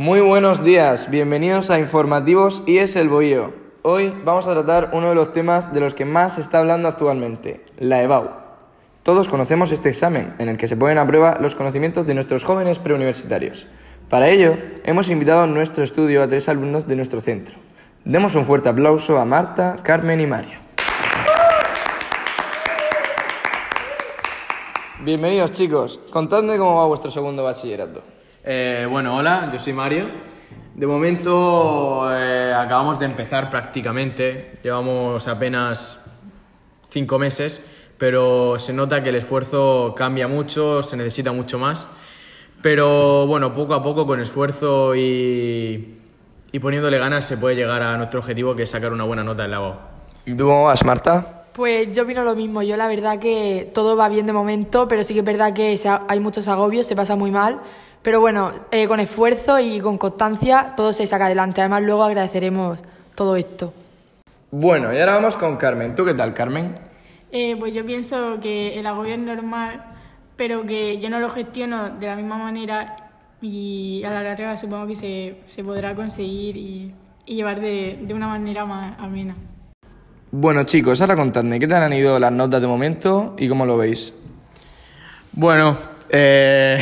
Muy buenos días, bienvenidos a Informativos y es el Bohío. Hoy vamos a tratar uno de los temas de los que más se está hablando actualmente, la EBAU. Todos conocemos este examen, en el que se ponen a prueba los conocimientos de nuestros jóvenes preuniversitarios. Para ello, hemos invitado a nuestro estudio a tres alumnos de nuestro centro. Demos un fuerte aplauso a Marta, Carmen y Mario. Bienvenidos chicos, contadme cómo va vuestro segundo bachillerato. Eh, bueno, hola, yo soy Mario. De momento eh, acabamos de empezar prácticamente, llevamos apenas cinco meses, pero se nota que el esfuerzo cambia mucho, se necesita mucho más. Pero bueno, poco a poco con esfuerzo y, y poniéndole ganas se puede llegar a nuestro objetivo que es sacar una buena nota en la O. ¿Y tú cómo vas, Marta? Pues yo opino lo mismo. Yo la verdad que todo va bien de momento, pero sí que es verdad que hay muchos agobios, se pasa muy mal. Pero bueno, eh, con esfuerzo y con constancia todo se saca adelante. Además luego agradeceremos todo esto. Bueno, y ahora vamos con Carmen. ¿Tú qué tal, Carmen? Eh, pues yo pienso que el agobio es normal, pero que yo no lo gestiono de la misma manera y a la larga supongo que se, se podrá conseguir y, y llevar de, de una manera más amena. Bueno chicos, ahora contadme, ¿qué tal han ido las notas de momento y cómo lo veis? Bueno, eh,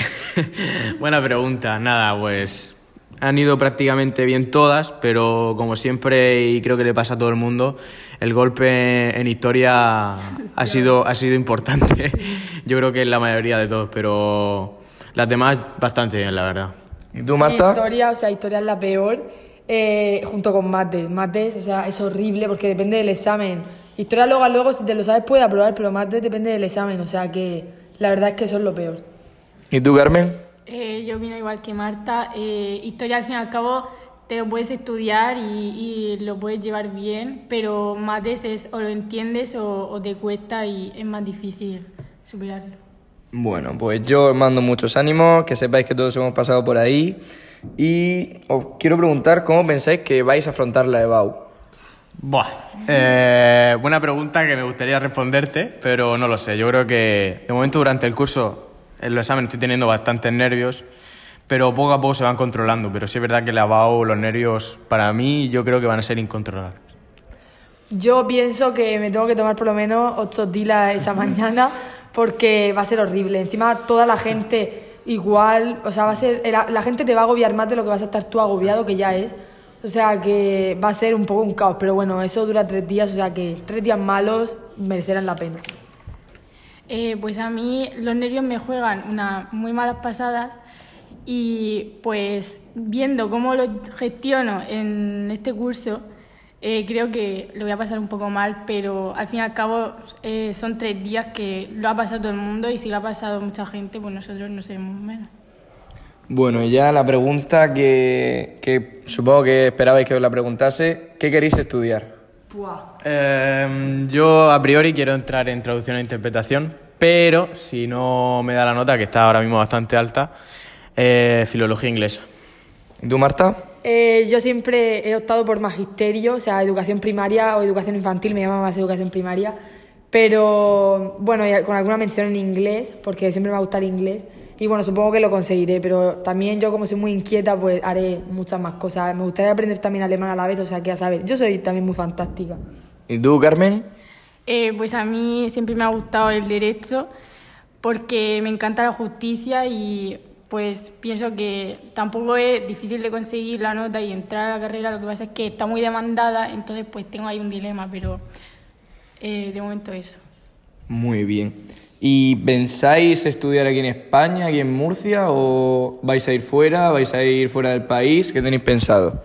buena pregunta. Nada, pues han ido prácticamente bien todas, pero como siempre y creo que le pasa a todo el mundo, el golpe en historia ha sido, ha sido importante. Yo creo que en la mayoría de todos, pero las demás bastante bien, la verdad. ¿Y tú, Sí, Marta? historia, o sea, historia es la peor, eh, junto con mates. Mates, o sea, es horrible porque depende del examen. Historia luego a luego, si te lo sabes, puedes aprobar, pero mates depende del examen. O sea que la verdad es que eso es lo peor. ¿Y tú, Carmen? Eh, yo opino igual que Marta. eh, historia al fin y al cabo te lo puedes estudiar y, y lo puedes llevar bien, pero mates es o lo entiendes o, o te cuesta y es más difícil superarlo. Bueno, pues yo os mando muchos ánimos, que sepáis que todos hemos pasado por ahí y os quiero preguntar cómo pensáis que vais a afrontar la EBAU. Buah, eh, buena pregunta que me gustaría responderte, pero no lo sé. Yo creo que de momento durante el curso, en los exámenes estoy teniendo bastantes nervios, pero poco a poco se van controlando. Pero sí es verdad que la BAO, los nervios, para mí, yo creo que van a ser incontrolables. Yo pienso que me tengo que tomar por lo menos ocho dilas esa mañana porque va a ser horrible. Encima toda la gente igual, o sea, va a ser la, la gente te va a agobiar más de lo que vas a estar tú agobiado que ya es. O sea, que va a ser un poco un caos, pero bueno, eso dura tres días, o sea que tres días malos merecerán la pena. Eh, pues a mí los nervios me juegan unas muy malas pasadas y pues viendo cómo lo gestiono en este curso, eh, creo que lo voy a pasar un poco mal, pero al fin y al cabo eh, son tres días que lo ha pasado todo el mundo y si lo ha pasado mucha gente, pues nosotros no seremos menos. Bueno, y ya la pregunta que, que supongo que esperabais que os la preguntase, ¿qué queréis estudiar? Eh, yo a priori quiero entrar en traducción e interpretación, pero si no me da la nota, que está ahora mismo bastante alta, eh, filología inglesa. ¿Y tú, Marta? Eh, yo siempre he optado por magisterio, o sea, educación primaria o educación infantil, me llama más educación primaria, pero bueno, con alguna mención en inglés, porque siempre me ha gustado el inglés, y bueno, supongo que lo conseguiré, pero también yo como soy muy inquieta, pues haré muchas más cosas. Me gustaría aprender también alemán a la vez, o sea, que a saber, yo soy también muy fantástica. ¿Y tú, Carmen? Eh, pues a mí siempre me ha gustado el derecho porque me encanta la justicia y pues pienso que tampoco es difícil de conseguir la nota y entrar a la carrera, lo que pasa es que está muy demandada, entonces pues tengo ahí un dilema, pero eh, de momento eso. Muy bien. ¿Y pensáis estudiar aquí en España, aquí en Murcia, o vais a ir fuera, vais a ir fuera del país? ¿Qué tenéis pensado?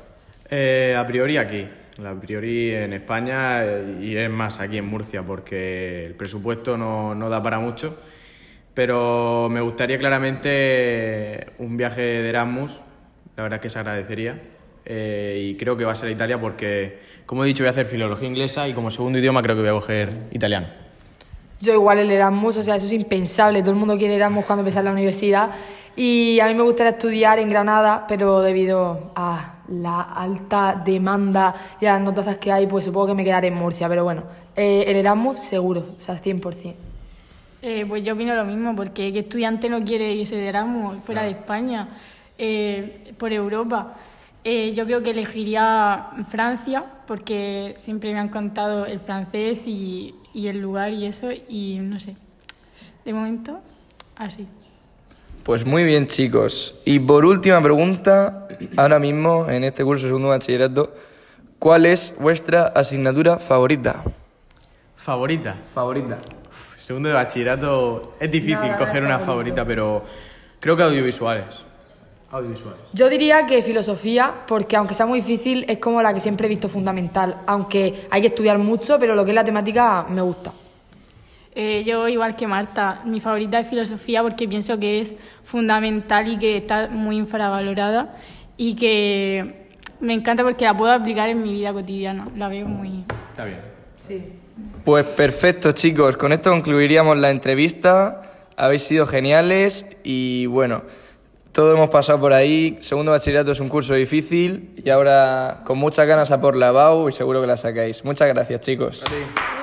Eh, a priori aquí, a priori en España eh, y es más aquí en Murcia porque el presupuesto no, no da para mucho, pero me gustaría claramente un viaje de Erasmus, la verdad es que se agradecería eh, y creo que va a ser Italia porque, como he dicho, voy a hacer filología inglesa y como segundo idioma creo que voy a coger italiano. Yo igual el Erasmus, o sea, eso es impensable, todo el mundo quiere Erasmus cuando empieza la universidad y a mí me gustaría estudiar en Granada, pero debido a la alta demanda y a las notazas que hay, pues supongo que me quedaré en Murcia, pero bueno, eh, el Erasmus seguro, o sea, 100%. Eh, pues yo opino lo mismo, porque ¿qué estudiante no quiere irse de Erasmus fuera de España? eh, por Europa. Eh, yo creo que elegiría Francia porque siempre me han contado el francés y, y el lugar y eso y no sé. De momento, así. Pues muy bien, chicos. Y por última pregunta, ahora mismo en este curso de segundo bachillerato, ¿cuál es vuestra asignatura favorita? Favorita. Favorita. Segundo de bachillerato es difícil Nada, coger una favorita, pero creo que audiovisuales. Audiovisuales. Yo diría que filosofía, porque aunque sea muy difícil, es como la que siempre he visto fundamental. Aunque hay que estudiar mucho, pero lo que es la temática me gusta. Eh, yo, igual que Marta, mi favorita es filosofía porque pienso que es fundamental y que está muy infravalorada y que me encanta porque la puedo aplicar en mi vida cotidiana. La veo muy... Está bien. Sí. Pues perfecto, chicos. Con esto concluiríamos la entrevista. Habéis sido geniales y bueno, todos hemos pasado por ahí. Segundo bachillerato es un curso difícil y ahora con muchas ganas a por la BAU y seguro que la sacáis. Muchas gracias, chicos. A ti.